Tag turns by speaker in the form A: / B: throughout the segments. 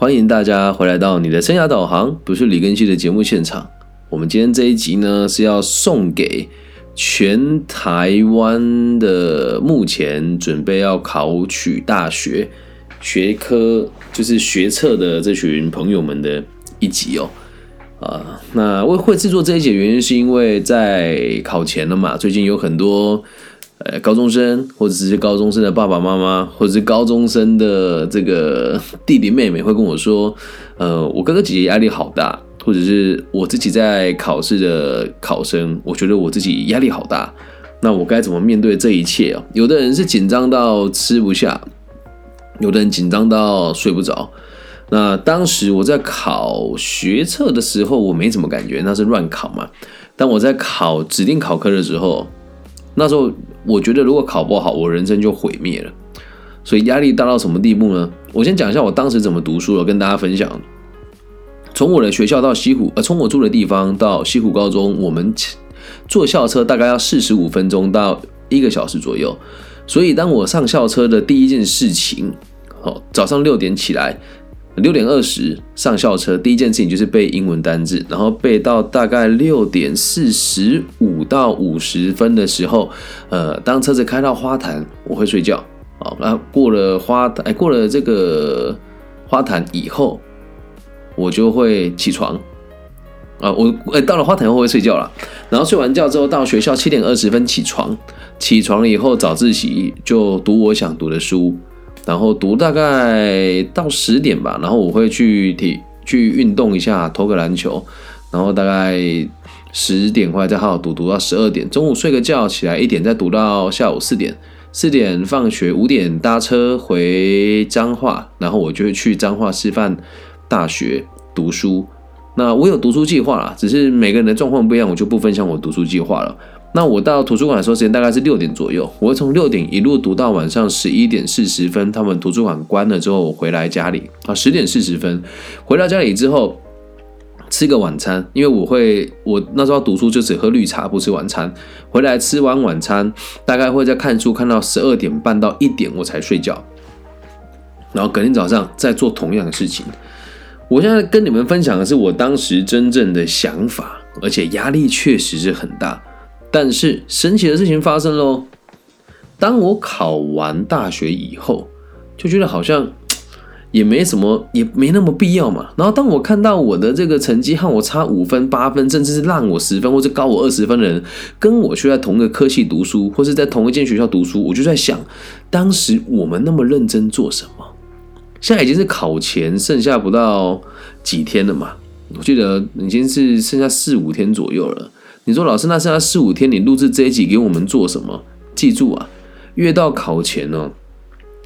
A: 欢迎大家回来到你的生涯导航，不是李根熙的节目现场。我们今天这一集呢，是要送给全台湾的目前准备要考取大学学科，就是学测的这群朋友们的一集哦。啊，那为会制作这一集原因，是因为在考前了嘛，最近有很多。呃，高中生或者是高中生的爸爸妈妈，或者是高中生的这个 弟弟妹妹会跟我说，呃，我哥哥姐姐压力好大，或者是我自己在考试的考生，我觉得我自己压力好大，那我该怎么面对这一切啊？有的人是紧张到吃不下，有的人紧张到睡不着。那当时我在考学测的时候，我没怎么感觉，那是乱考嘛。但我在考指定考科的时候。那时候我觉得，如果考不好，我人生就毁灭了。所以压力大到什么地步呢？我先讲一下我当时怎么读书的，跟大家分享。从我的学校到西湖，呃，从我住的地方到西湖高中，我们坐校车大概要四十五分钟到一个小时左右。所以当我上校车的第一件事情，哦，早上六点起来。六点二十上校车，第一件事情就是背英文单字，然后背到大概六点四十五到五十分的时候，呃，当车子开到花坛，我会睡觉。好，那过了花坛，哎，过了这个花坛以后，我就会起床。啊，我哎到了花坛后会睡觉了，然后睡完觉之后到学校七点二十分起床，起床了以后早自习就读我想读的书。然后读大概到十点吧，然后我会去体去运动一下，投个篮球，然后大概十点回来再好好读，读到十二点，中午睡个觉，起来一点再读到下午四点，四点放学，五点搭车回彰化，然后我就会去彰化师范大学读书。那我有读书计划啦，只是每个人的状况不一样，我就不分享我读书计划了。那我到图书馆的时候，时间大概是六点左右。我会从六点一路读到晚上十一点四十分，他们图书馆关了之后，我回来家里啊，十点四十分回到家里之后，吃个晚餐，因为我会我那时候读书就只喝绿茶，不吃晚餐。回来吃完晚餐，大概会在看书看到十二点半到一点，我才睡觉。然后隔天早上再做同样的事情。我现在跟你们分享的是我当时真正的想法，而且压力确实是很大。但是神奇的事情发生喽！当我考完大学以后，就觉得好像 也没什么，也没那么必要嘛。然后当我看到我的这个成绩和我差五分、八分，甚至是让我十分或者高我二十分的人，跟我却在同一个科系读书，或是在同一间学校读书，我就在想，当时我们那么认真做什么？现在已经是考前剩下不到几天了嘛？我记得已经是剩下四五天左右了。你说老师，那剩下四五天，你录制这一集给我们做什么？记住啊，越到考前呢，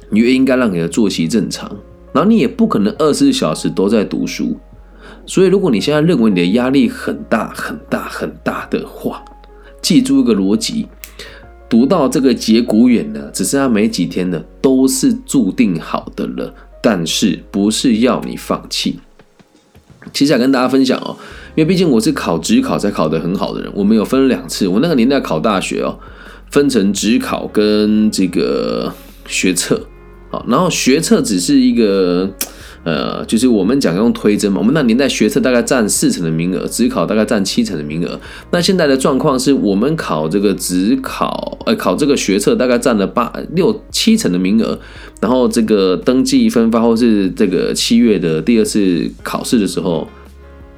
A: 你越应该让你的作息正常，然后你也不可能二十四小时都在读书。所以，如果你现在认为你的压力很大、很大、很大的话，记住一个逻辑：读到这个节骨眼呢，只剩下没几天了，都是注定好的了。但是，不是要你放弃。接下来跟大家分享哦。因为毕竟我是考职考才考得很好的人，我们有分两次。我那个年代考大学哦，分成职考跟这个学测，好，然后学测只是一个，呃，就是我们讲用推甄嘛。我们那年代学测大概占四成的名额，职考大概占七成的名额。那现在的状况是我们考这个职考，呃，考这个学测大概占了八六七成的名额，然后这个登记分发或是这个七月的第二次考试的时候，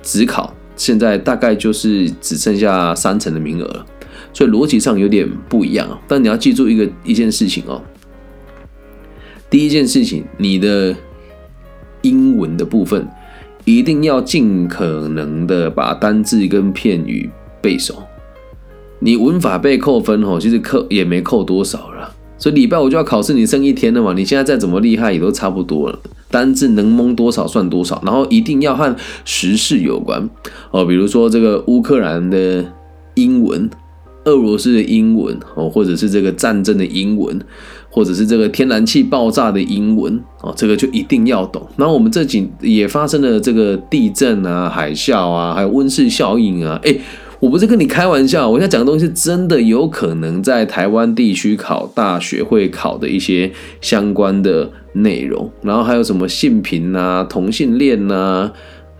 A: 职考。现在大概就是只剩下三成的名额了，所以逻辑上有点不一样。但你要记住一个一件事情哦，第一件事情，你的英文的部分一定要尽可能的把单字跟片语背熟。你文法被扣分哦，其实扣也没扣多少了。所以礼拜五就要考试，你剩一天了嘛？你现在再怎么厉害也都差不多了。单字能蒙多少算多少，然后一定要和时事有关哦，比如说这个乌克兰的英文、俄罗斯的英文哦，或者是这个战争的英文，或者是这个天然气爆炸的英文哦，这个就一定要懂。然后我们这几也发生了这个地震啊、海啸啊，还有温室效应啊，哎，我不是跟你开玩笑，我现在讲的东西真的有可能在台湾地区考大学会考的一些相关的内容，然后还有什么性平啊、同性恋呐，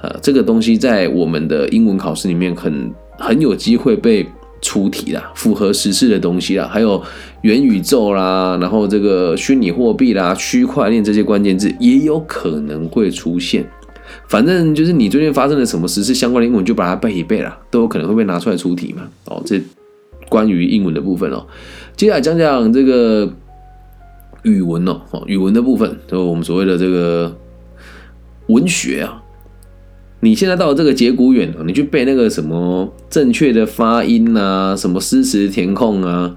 A: 呃，这个东西在我们的英文考试里面很很有机会被出题啦，符合时事的东西啦，还有元宇宙啦，然后这个虚拟货币啦、区块链这些关键字也有可能会出现。反正就是你最近发生了什么时事相关的英文，就把它背一背啦，都有可能会被拿出来出题嘛。哦，这关于英文的部分哦。接下来讲讲这个语文哦，哦，语文的部分，就我们所谓的这个文学啊。你现在到了这个节骨眼哦，你去背那个什么正确的发音啊，什么诗词填空啊，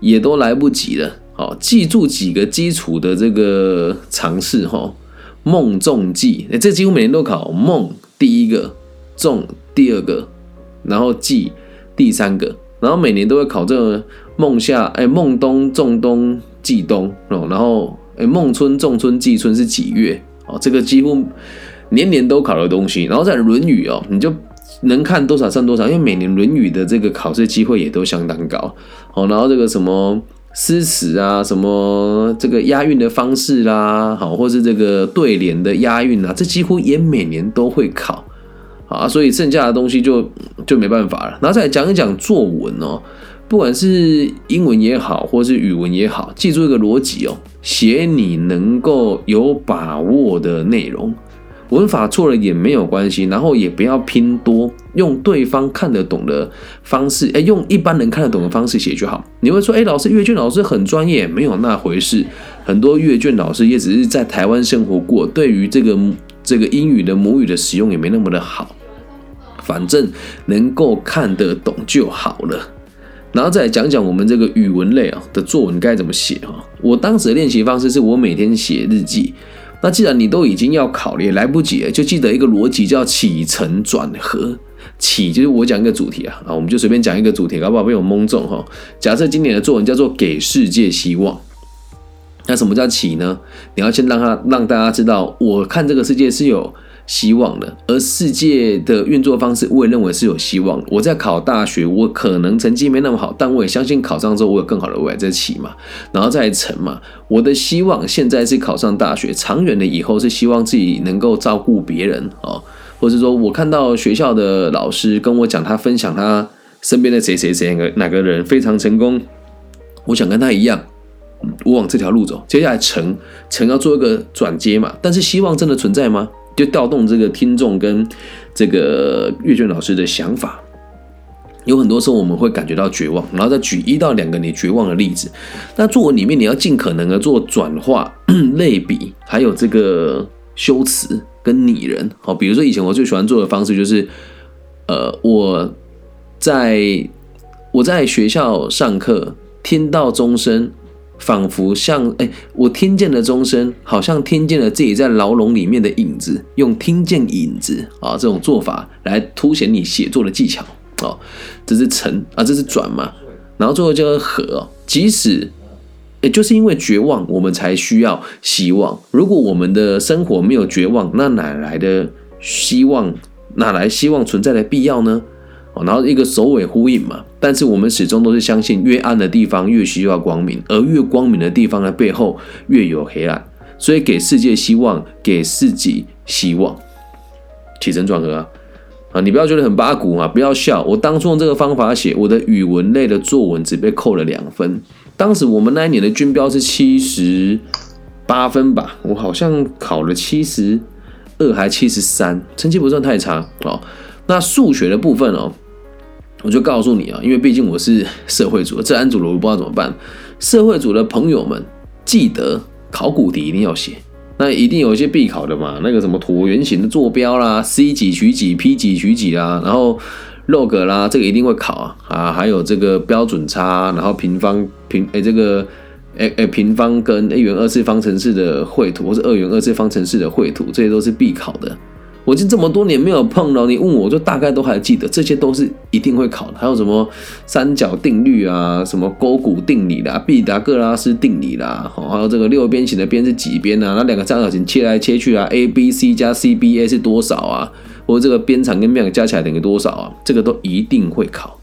A: 也都来不及了。好，记住几个基础的这个常识哈。梦中记，哎，这几乎每年都考梦第一个，中第二个，然后记第三个，然后每年都会考这个梦夏，哎，梦冬仲冬季冬哦，然后哎，梦春仲春季春是几月哦？这个几乎年年都考的东西，然后在《论语》哦，你就能看多少算多少，因为每年《论语》的这个考试机会也都相当高哦，然后这个什么。诗词啊，什么这个押韵的方式啦，好，或是这个对联的押韵啊，这几乎也每年都会考，啊，所以剩下的东西就就没办法了。然后再讲一讲作文哦，不管是英文也好，或是语文也好，记住一个逻辑哦，写你能够有把握的内容。文法错了也没有关系，然后也不要拼多，用对方看得懂的方式，哎，用一般人看得懂的方式写就好。你会说，哎，老师阅卷老师很专业，没有那回事。很多阅卷老师也只是在台湾生活过，对于这个这个英语的母语的使用也没那么的好。反正能够看得懂就好了。然后再讲讲我们这个语文类啊的作文该怎么写哈。我当时的练习方式是我每天写日记。那既然你都已经要考虑，来不及，就记得一个逻辑叫起承转合。起就是我讲一个主题啊，啊，我们就随便讲一个主题，搞不好被我蒙中哈。假设今年的作文叫做给世界希望，那什么叫起呢？你要先让他让大家知道，我看这个世界是有。希望的，而世界的运作方式，我也认为是有希望。我在考大学，我可能成绩没那么好，但我也相信考上之后我有更好的未来在起嘛，然后再成嘛。我的希望现在是考上大学，长远的以后是希望自己能够照顾别人哦，或者说我看到学校的老师跟我讲，他分享他身边的谁谁谁个哪个人非常成功，我想跟他一样，我往这条路走。接下来成成要做一个转接嘛，但是希望真的存在吗？就调动这个听众跟这个阅卷老师的想法，有很多时候我们会感觉到绝望，然后再举一到两个你绝望的例子。那作文里面你要尽可能的做转化、类比，还有这个修辞跟拟人。好，比如说以前我最喜欢做的方式就是，呃，我在我在学校上课，听到钟声。仿佛像哎，我听见了钟声，好像听见了自己在牢笼里面的影子。用听见影子啊这种做法来凸显你写作的技巧哦，这是成啊，这是转嘛。然后最后叫和，即使也就是因为绝望，我们才需要希望。如果我们的生活没有绝望，那哪来的希望？哪来希望存在的必要呢？然后一个首尾呼应嘛，但是我们始终都是相信，越暗的地方越需要光明，而越光明的地方的背后越有黑暗。所以给世界希望，给自己希望，起承转合啊！啊，你不要觉得很八股啊，不要笑。我当初用这个方法写我的语文类的作文，只被扣了两分。当时我们那一年的均标是七十八分吧，我好像考了七十二还七十三，成绩不算太差哦。那数学的部分哦。我就告诉你啊，因为毕竟我是社会组，治安组的我不知道怎么办。社会组的朋友们，记得考古题一定要写，那一定有一些必考的嘛，那个什么椭圆形的坐标啦，c 几取几，p 几取几啦，然后 log 啦，这个一定会考啊啊，还有这个标准差，然后平方平诶这个诶诶平方跟一元二次方程式的绘图，或是二元二次方程式的绘图，这些都是必考的。我已经这么多年没有碰了，你问我就大概都还记得，这些都是一定会考的。还有什么三角定律啊，什么勾股定理啦，毕达哥拉斯定理啦，好，还有这个六边形的边是几边啊？那两个三角形切来切去啊，A B C 加 C B A 是多少啊？或者这个边长跟面加起来等于多少啊？这个都一定会考。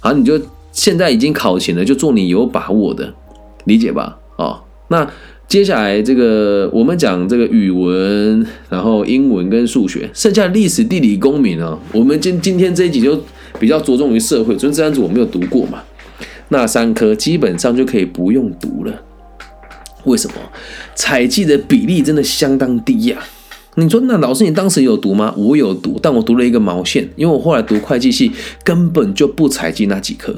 A: 好，你就现在已经考前了，就做你有把握的，理解吧？哦，那。接下来这个我们讲这个语文，然后英文跟数学，剩下历史、地理、公民啊，我们今今天这一集就比较着重于社会，所以这三组我没有读过嘛，那三科基本上就可以不用读了。为什么？采集的比例真的相当低呀。你说那老师你当时有读吗？我有读，但我读了一个毛线，因为我后来读会计系根本就不采集那几科。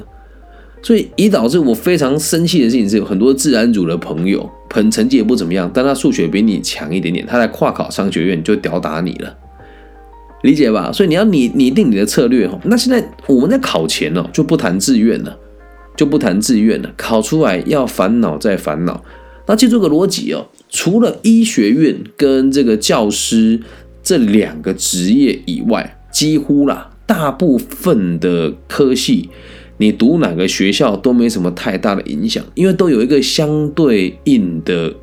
A: 所以，以导致我非常生气的事情是，有很多自然组的朋友，很成绩也不怎么样，但他数学比你强一点点，他在跨考商学院就吊打你了，理解吧？所以你要拟拟定你的策略哈。那现在我们在考前哦，就不谈志愿了，就不谈志愿了，考出来要烦恼再烦恼。那记住个逻辑哦，除了医学院跟这个教师这两个职业以外，几乎啦，大部分的科系。你读哪个学校都没什么太大的影响，因为都有一个相对应的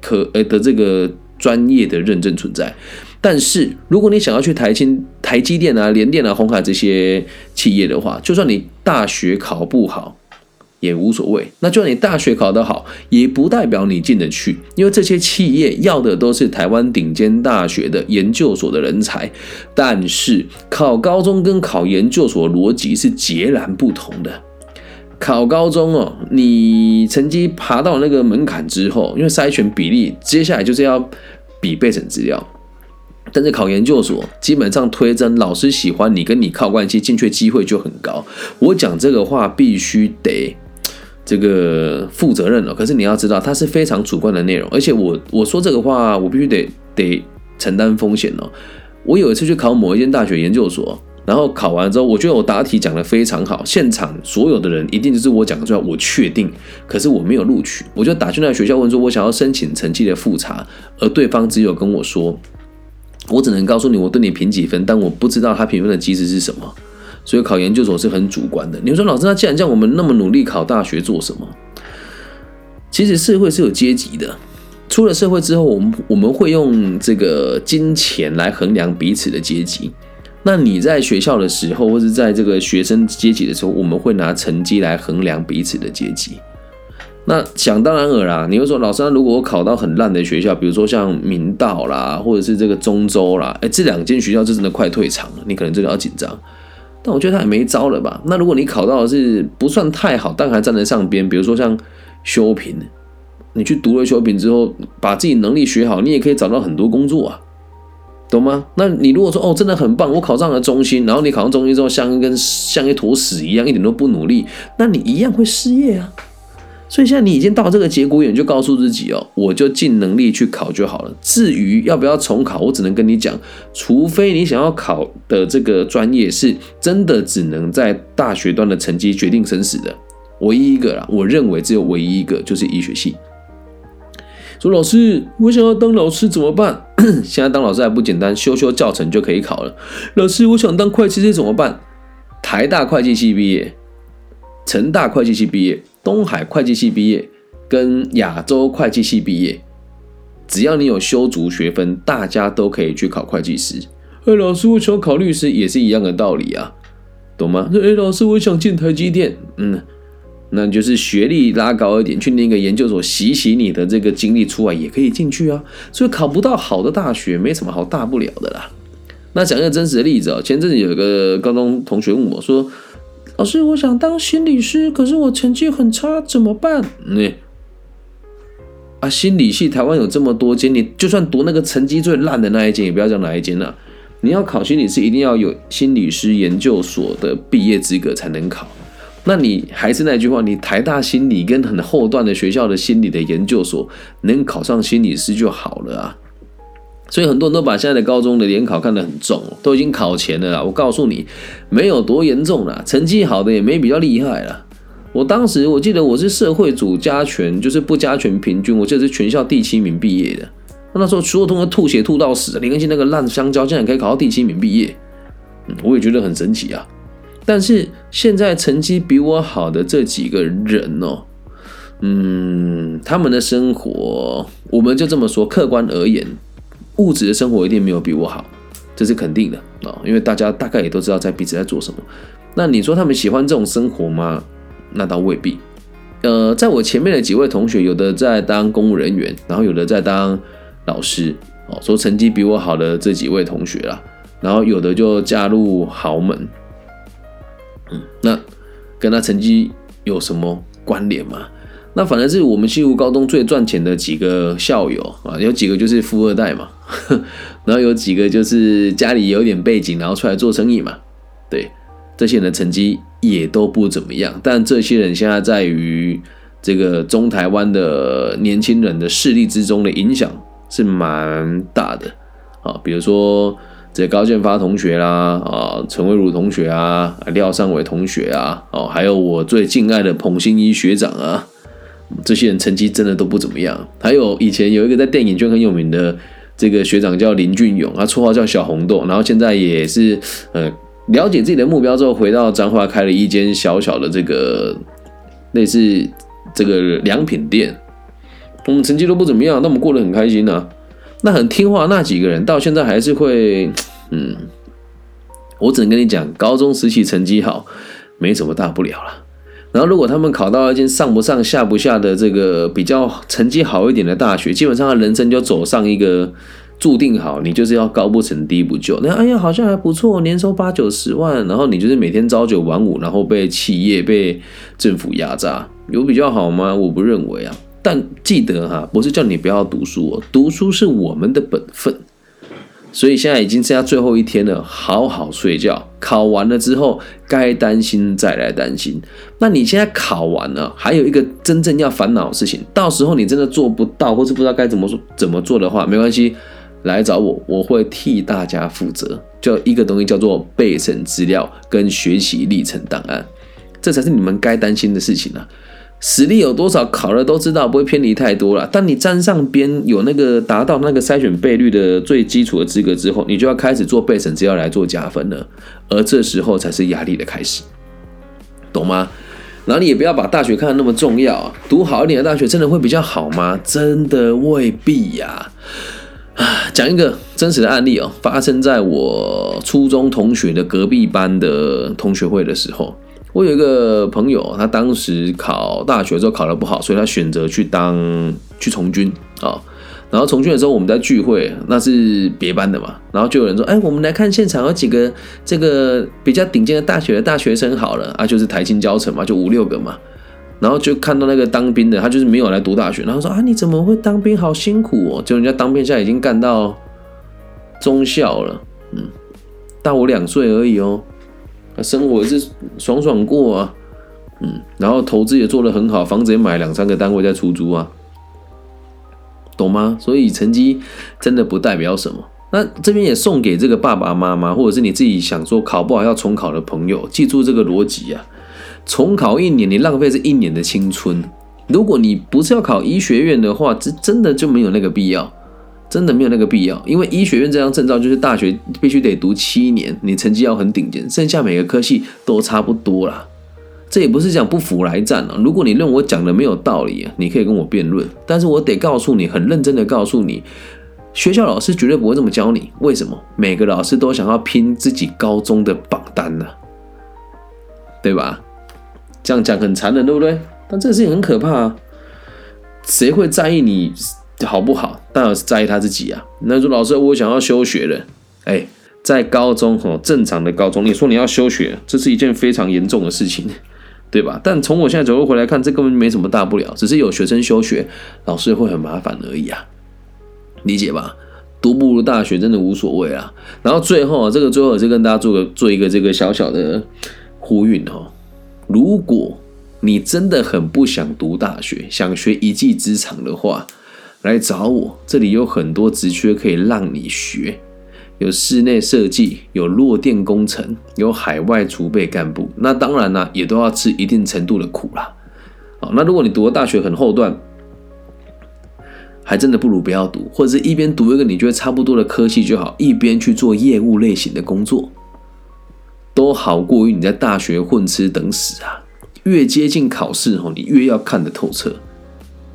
A: 可呃的这个专业的认证存在。但是如果你想要去台清台积电啊、联电啊、红海这些企业的话，就算你大学考不好。也无所谓，那就你大学考得好，也不代表你进得去，因为这些企业要的都是台湾顶尖大学的研究所的人才。但是考高中跟考研究所逻辑是截然不同的。考高中哦，你成绩爬到那个门槛之后，因为筛选比例，接下来就是要比备审资料。但是考研究所基本上推甄，老师喜欢你，跟你靠关系，进去机会就很高。我讲这个话必须得。这个负责任了，可是你要知道，它是非常主观的内容，而且我我说这个话，我必须得得承担风险哦。我有一次去考某一间大学研究所，然后考完之后，我觉得我答题讲的非常好，现场所有的人一定就是我讲出来，我确定，可是我没有录取，我就打去那学校问说，我想要申请成绩的复查，而对方只有跟我说，我只能告诉你我对你评几分，但我不知道他评分的机制是什么。所以考研究所是很主观的。你说老师，那既然这样，我们那么努力考大学做什么？其实社会是有阶级的。出了社会之后，我们我们会用这个金钱来衡量彼此的阶级。那你在学校的时候，或者在这个学生阶级的时候，我们会拿成绩来衡量彼此的阶级。那想当然尔啦，你会说老师，那如果我考到很烂的学校，比如说像明道啦，或者是这个中州啦，哎，这两间学校就真的快退场了，你可能真的要紧张。但我觉得他也没招了吧？那如果你考到的是不算太好，但还站在上边，比如说像修平，你去读了修平之后，把自己能力学好，你也可以找到很多工作啊，懂吗？那你如果说哦，真的很棒，我考上了中心，然后你考上中心之后，像一根像一坨屎一样，一点都不努力，那你一样会失业啊。所以现在你已经到这个节骨眼，就告诉自己哦，我就尽能力去考就好了。至于要不要重考，我只能跟你讲，除非你想要考的这个专业是真的只能在大学段的成绩决定生死的，唯一一个啦，我认为只有唯一一个就是医学系。说老师，我想要当老师怎么办？现在当老师还不简单，修修教程就可以考了。老师，我想当会计师怎么办？台大会计系毕业，成大会计系毕业。东海会计系毕业，跟亚洲会计系毕业，只要你有修足学分，大家都可以去考会计师。哎，老师，我想考律师，也是一样的道理啊，懂吗？哎，老师，我想进台积电，嗯，那就是学历拉高一点，去那个研究所洗洗你的这个经历出来，也可以进去啊。所以考不到好的大学，没什么好大不了的啦。那讲一个真实的例子啊，前阵子有一个高中同学问我说。老师，我想当心理师，可是我成绩很差，怎么办？你啊，心理系台湾有这么多间，你就算读那个成绩最烂的那一间，也不要讲哪一间了。你要考心理师，一定要有心理师研究所的毕业资格才能考。那你还是那句话，你台大心理跟很后段的学校的心理的研究所能考上心理师就好了啊。所以很多人都把现在的高中的联考看得很重，都已经考前了啦。我告诉你，没有多严重啦，成绩好的也没比较厉害啦。我当时我记得我是社会组加权，就是不加权平均，我记得是全校第七名毕业的。那时候所有同学吐血吐到死，林更新那个烂香蕉竟然可以考到第七名毕业，我也觉得很神奇啊。但是现在成绩比我好的这几个人哦，嗯，他们的生活，我们就这么说，客观而言，物质的生活一定没有比我好，这是肯定的啊，因为大家大概也都知道在彼此在做什么。那你说他们喜欢这种生活吗？那倒未必。呃，在我前面的几位同学，有的在当公务人员，然后有的在当老师，哦，说成绩比我好的这几位同学啦，然后有的就嫁入豪门，嗯，那跟他成绩有什么关联吗？那反而是我们西湖高中最赚钱的几个校友啊，有几个就是富二代嘛，然后有几个就是家里有点背景，然后出来做生意嘛，对。这些人的成绩也都不怎么样，但这些人现在在于这个中台湾的年轻人的势力之中的影响是蛮大的啊，比如说这高建发同学啦，啊，陈慧茹同学啊，廖尚伟同学啊，哦，还有我最敬爱的彭新一学长啊，这些人成绩真的都不怎么样。还有以前有一个在电影圈很有名的这个学长叫林俊勇，他绰号叫小红豆，然后现在也是呃。了解自己的目标之后，回到彰化开了一间小小的这个类似这个良品店。我们成绩都不怎么样，但我们过得很开心呢。那很听话那几个人，到现在还是会，嗯，我只能跟你讲，高中时期成绩好，没什么大不了了。然后如果他们考到一间上不上下不下的这个比较成绩好一点的大学，基本上他人生就走上一个。注定好，你就是要高不成低不就。那哎呀，好像还不错，年收八九十万，然后你就是每天朝九晚五，然后被企业、被政府压榨，有比较好吗？我不认为啊。但记得哈，不是叫你不要读书哦，读书是我们的本分。所以现在已经剩下最后一天了，好好睡觉。考完了之后，该担心再来担心。那你现在考完了，还有一个真正要烦恼的事情，到时候你真的做不到，或是不知道该怎么做怎么做的话，没关系。来找我，我会替大家负责。就一个东西叫做备审资料跟学习历程档案，这才是你们该担心的事情啊。实力有多少，考了都知道，不会偏离太多了。当你沾上边，有那个达到那个筛选倍率的最基础的资格之后，你就要开始做备审资料来做加分了。而这时候才是压力的开始，懂吗？然后你也不要把大学看得那么重要。读好一点的大学真的会比较好吗？真的未必呀。啊，讲一个真实的案例哦，发生在我初中同学的隔壁班的同学会的时候，我有一个朋友，他当时考大学的时候考得不好，所以他选择去当去从军啊。然后从军的时候，我们在聚会，那是别班的嘛，然后就有人说，哎，我们来看现场有几个这个比较顶尖的大学的大学生好了啊，就是台青教程嘛，就五六个嘛。然后就看到那个当兵的，他就是没有来读大学，然后说啊，你怎么会当兵？好辛苦哦！就人家当兵现在已经干到中校了，嗯，大我两岁而已哦，生活是爽爽过啊，嗯，然后投资也做得很好，房子也买两三个单位在出租啊，懂吗？所以成绩真的不代表什么。那这边也送给这个爸爸妈妈，或者是你自己想说考不好要重考的朋友，记住这个逻辑啊。重考一年，你浪费是一年的青春。如果你不是要考医学院的话，这真的就没有那个必要，真的没有那个必要。因为医学院这张证照就是大学必须得读七年，你成绩要很顶尖，剩下每个科系都差不多啦。这也不是讲不服来战啊。如果你认为我讲的没有道理啊，你可以跟我辩论。但是我得告诉你，很认真的告诉你，学校老师绝对不会这么教你。为什么？每个老师都想要拼自己高中的榜单呢，对吧？这样讲很残忍，对不对？但这个事情很可怕啊！谁会在意你好不好？当然是在意他自己啊。那说老师，我想要休学了。哎，在高中哈，正常的高中，你说你要休学，这是一件非常严重的事情，对吧？但从我现在走路回来看，这根本没什么大不了，只是有学生休学，老师会很麻烦而已啊，理解吧？读不如大学真的无所谓啊。然后最后啊，这个最后就跟大家做个做一个这个小小的呼吁哦。如果你真的很不想读大学，想学一技之长的话，来找我，这里有很多职缺可以让你学，有室内设计，有弱电工程，有海外储备干部。那当然呢，也都要吃一定程度的苦啦。好，那如果你读的大学很后段，还真的不如不要读，或者是一边读一个你觉得差不多的科系就好，一边去做业务类型的工作，都好过于你在大学混吃等死啊！越接近考试哦，你越要看得透彻，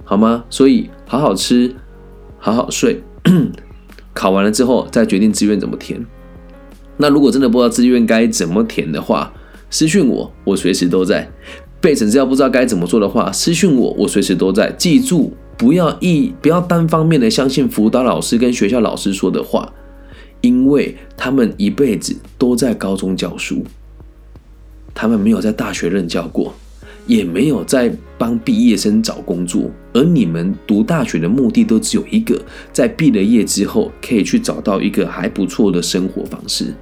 A: 好吗？所以好好吃，好好睡，考完了之后再决定志愿怎么填。那如果真的不知道志愿该怎么填的话，私讯我，我随时都在。备审资料不知道该怎么做的话，私讯我，我随时都在。记住，不要一不要单方面的相信辅导老师跟学校老师说的话，因为他们一辈子都在高中教书，他们没有在大学任教过，也没有在帮毕业生找工作。而你们读大学的目的都只有一个，在毕了业之后可以去找到一个还不错的生活方式。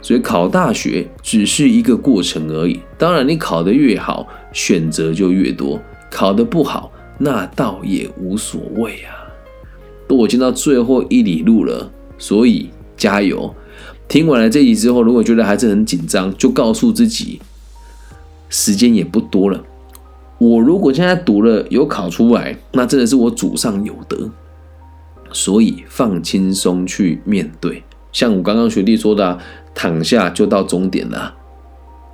A: 所以考大学只是一个过程而已。当然，你考得越好，选择就越多；考得不好，那倒也无所谓啊。都已经到最后一里路了，所以加油！听完了这集之后，如果觉得还是很紧张，就告诉自己，时间也不多了。我如果现在读了有考出来，那真的是我祖上有德。所以放轻松去面对。像我刚刚学弟说的。躺下就到终点了，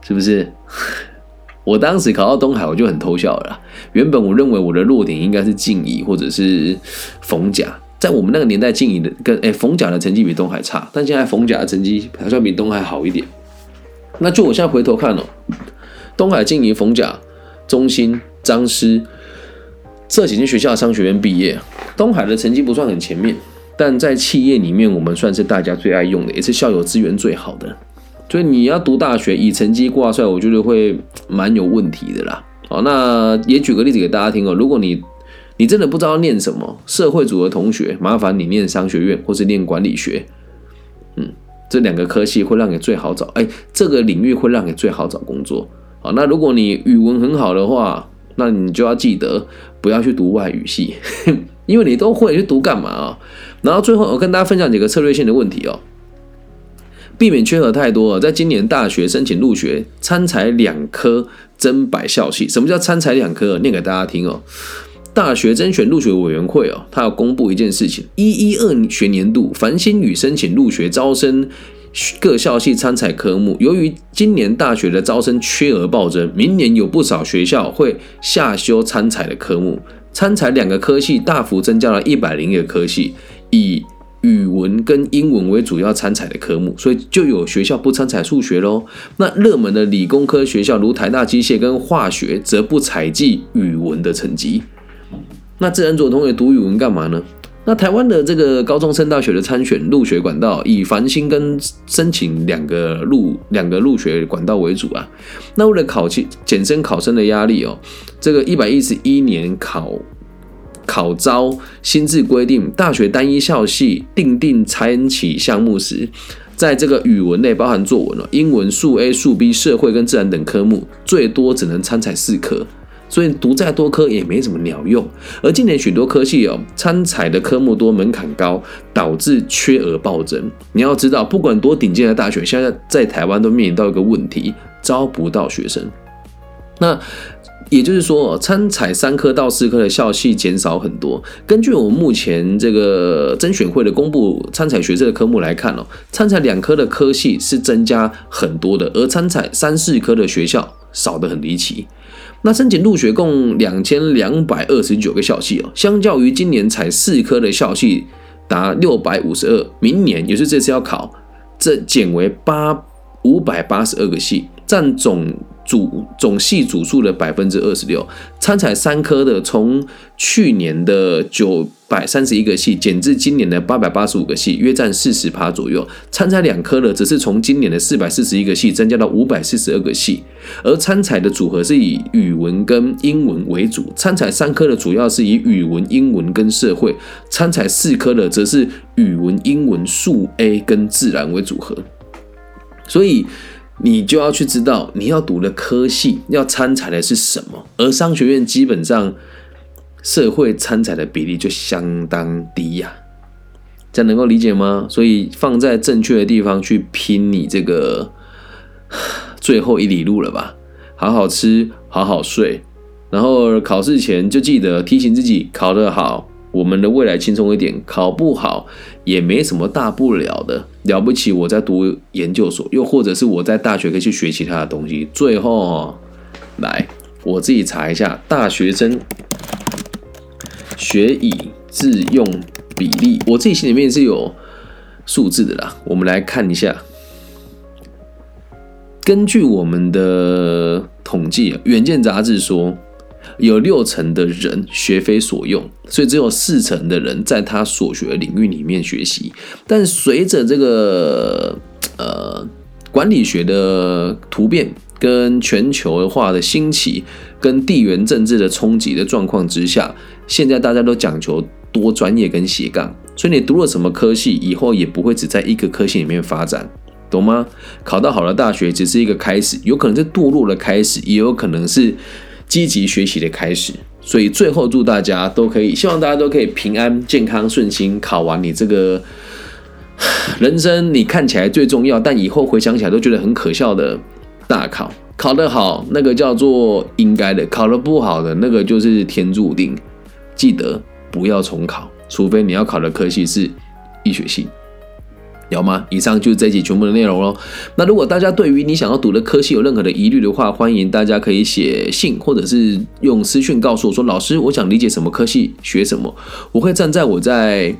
A: 是不是？我当时考到东海，我就很偷笑了。原本我认为我的弱点应该是静怡或者是冯甲，在我们那个年代，静怡的跟哎冯甲的成绩比东海差，但现在冯甲的成绩好像比东海好一点。那就我现在回头看哦，东海、静怡、冯甲、中心、张师这几间学校商学院毕业，东海的成绩不算很前面。但在企业里面，我们算是大家最爱用的，也是校友资源最好的。所以你要读大学以成绩挂帅，我觉得会蛮有问题的啦。好，那也举个例子给大家听哦。如果你你真的不知道念什么，社会组的同学，麻烦你念商学院或是念管理学。嗯，这两个科系会让你最好找，哎，这个领域会让你最好找工作。好，那如果你语文很好的话，那你就要记得不要去读外语系，因为你都会去读干嘛啊？然后最后，我跟大家分享几个策略性的问题哦，避免缺额太多。在今年大学申请入学，参采两科增百校系。什么叫参采两科？念给大家听哦。大学甄选入学委员会哦，它要公布一件事情：一一二学年度繁星女申请入学招生各校系参采科目。由于今年大学的招生缺额暴增，明年有不少学校会下修参采的科目。参采两个科系，大幅增加了一百零一个科系。以语文跟英文为主要参采的科目，所以就有学校不参采数学喽。那热门的理工科学校，如台大机械跟化学，则不采计语文的成绩。那自然组同学读语文干嘛呢？那台湾的这个高中升大学的参选入学管道，以繁星跟申请两个入两个入学管道为主啊。那为了考期减轻考生的压力哦，这个一百一十一年考。考招新制规定，大学单一校系定定参起项目时，在这个语文类包含作文了，英文、数 A、数 B、社会跟自然等科目，最多只能参采四科，所以读再多科也没什么鸟用。而今年许多科系哦，参采的科目多，门槛高，导致缺额暴增。你要知道，不管多顶尖的大学，现在在台湾都面临到一个问题，招不到学生。那也就是说，参采三科到四科的校系减少很多。根据我们目前这个甄选会的公布参采学测的科目来看哦，参采两科的科系是增加很多的，而参采三四科的学校少得很离奇。那申请入学共两千两百二十九个校系哦，相较于今年才四科的校系达六百五十二，明年也是这次要考，这减为八五百八十二个系，占总。主总系组数的百分之二十六，参采三科的从去年的九百三十一个系减至今年的八百八十五个系，约占四十趴左右。参采两科的则是从今年的四百四十一个系增加到五百四十二个系，而参采的组合是以语文跟英文为主。参采三科的主要是以语文、英文跟社会，参采四科的则是语文、英文、数 A 跟自然为组合。所以。你就要去知道你要读的科系要参采的是什么，而商学院基本上社会参采的比例就相当低呀，这样能够理解吗？所以放在正确的地方去拼你这个 最后一里路了吧，好好吃，好好睡，然后考试前就记得提醒自己考得好，我们的未来轻松一点，考不好也没什么大不了的。了不起，我在读研究所，又或者是我在大学可以去学其他的东西。最后，来我自己查一下大学生学以致用比例，我自己心里面是有数字的啦。我们来看一下，根据我们的统计，《远见》杂志说。有六成的人学非所用，所以只有四成的人在他所学领域里面学习。但随着这个呃管理学的突变、跟全球化的兴起、跟地缘政治的冲击的状况之下，现在大家都讲求多专业跟斜杠。所以你读了什么科系，以后也不会只在一个科系里面发展，懂吗？考到好的大学只是一个开始，有可能是堕落的开始，也有可能是。积极学习的开始，所以最后祝大家都可以，希望大家都可以平安、健康、顺心，考完你这个 人生你看起来最重要，但以后回想起来都觉得很可笑的大考。考得好，那个叫做应该的；考得不好的，那个就是天注定。记得不要重考，除非你要考的科系是医学系。有吗？以上就是这一集全部的内容喽。那如果大家对于你想要读的科系有任何的疑虑的话，欢迎大家可以写信或者是用私讯告诉我说：“老师，我想理解什么科系，学什么。”我会站在我在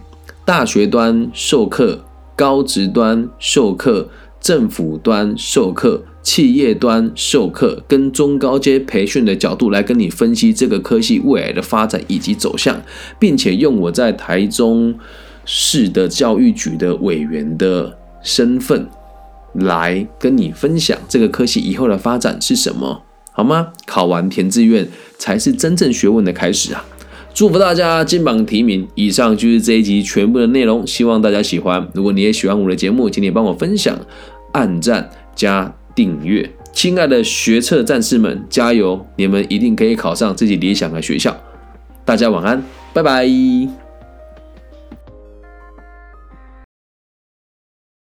A: 大学端授课、高职端授课、政府端授课、企业端授课跟中高阶培训的角度来跟你分析这个科系未来的发展以及走向，并且用我在台中。市的教育局的委员的身份来跟你分享这个科系以后的发展是什么，好吗？考完填志愿才是真正学问的开始啊！祝福大家金榜题名。以上就是这一集全部的内容，希望大家喜欢。如果你也喜欢我的节目，请你帮我分享、按赞加订阅。亲爱的学测战士们，加油！你们一定可以考上自己理想的学校。大家晚安，拜拜。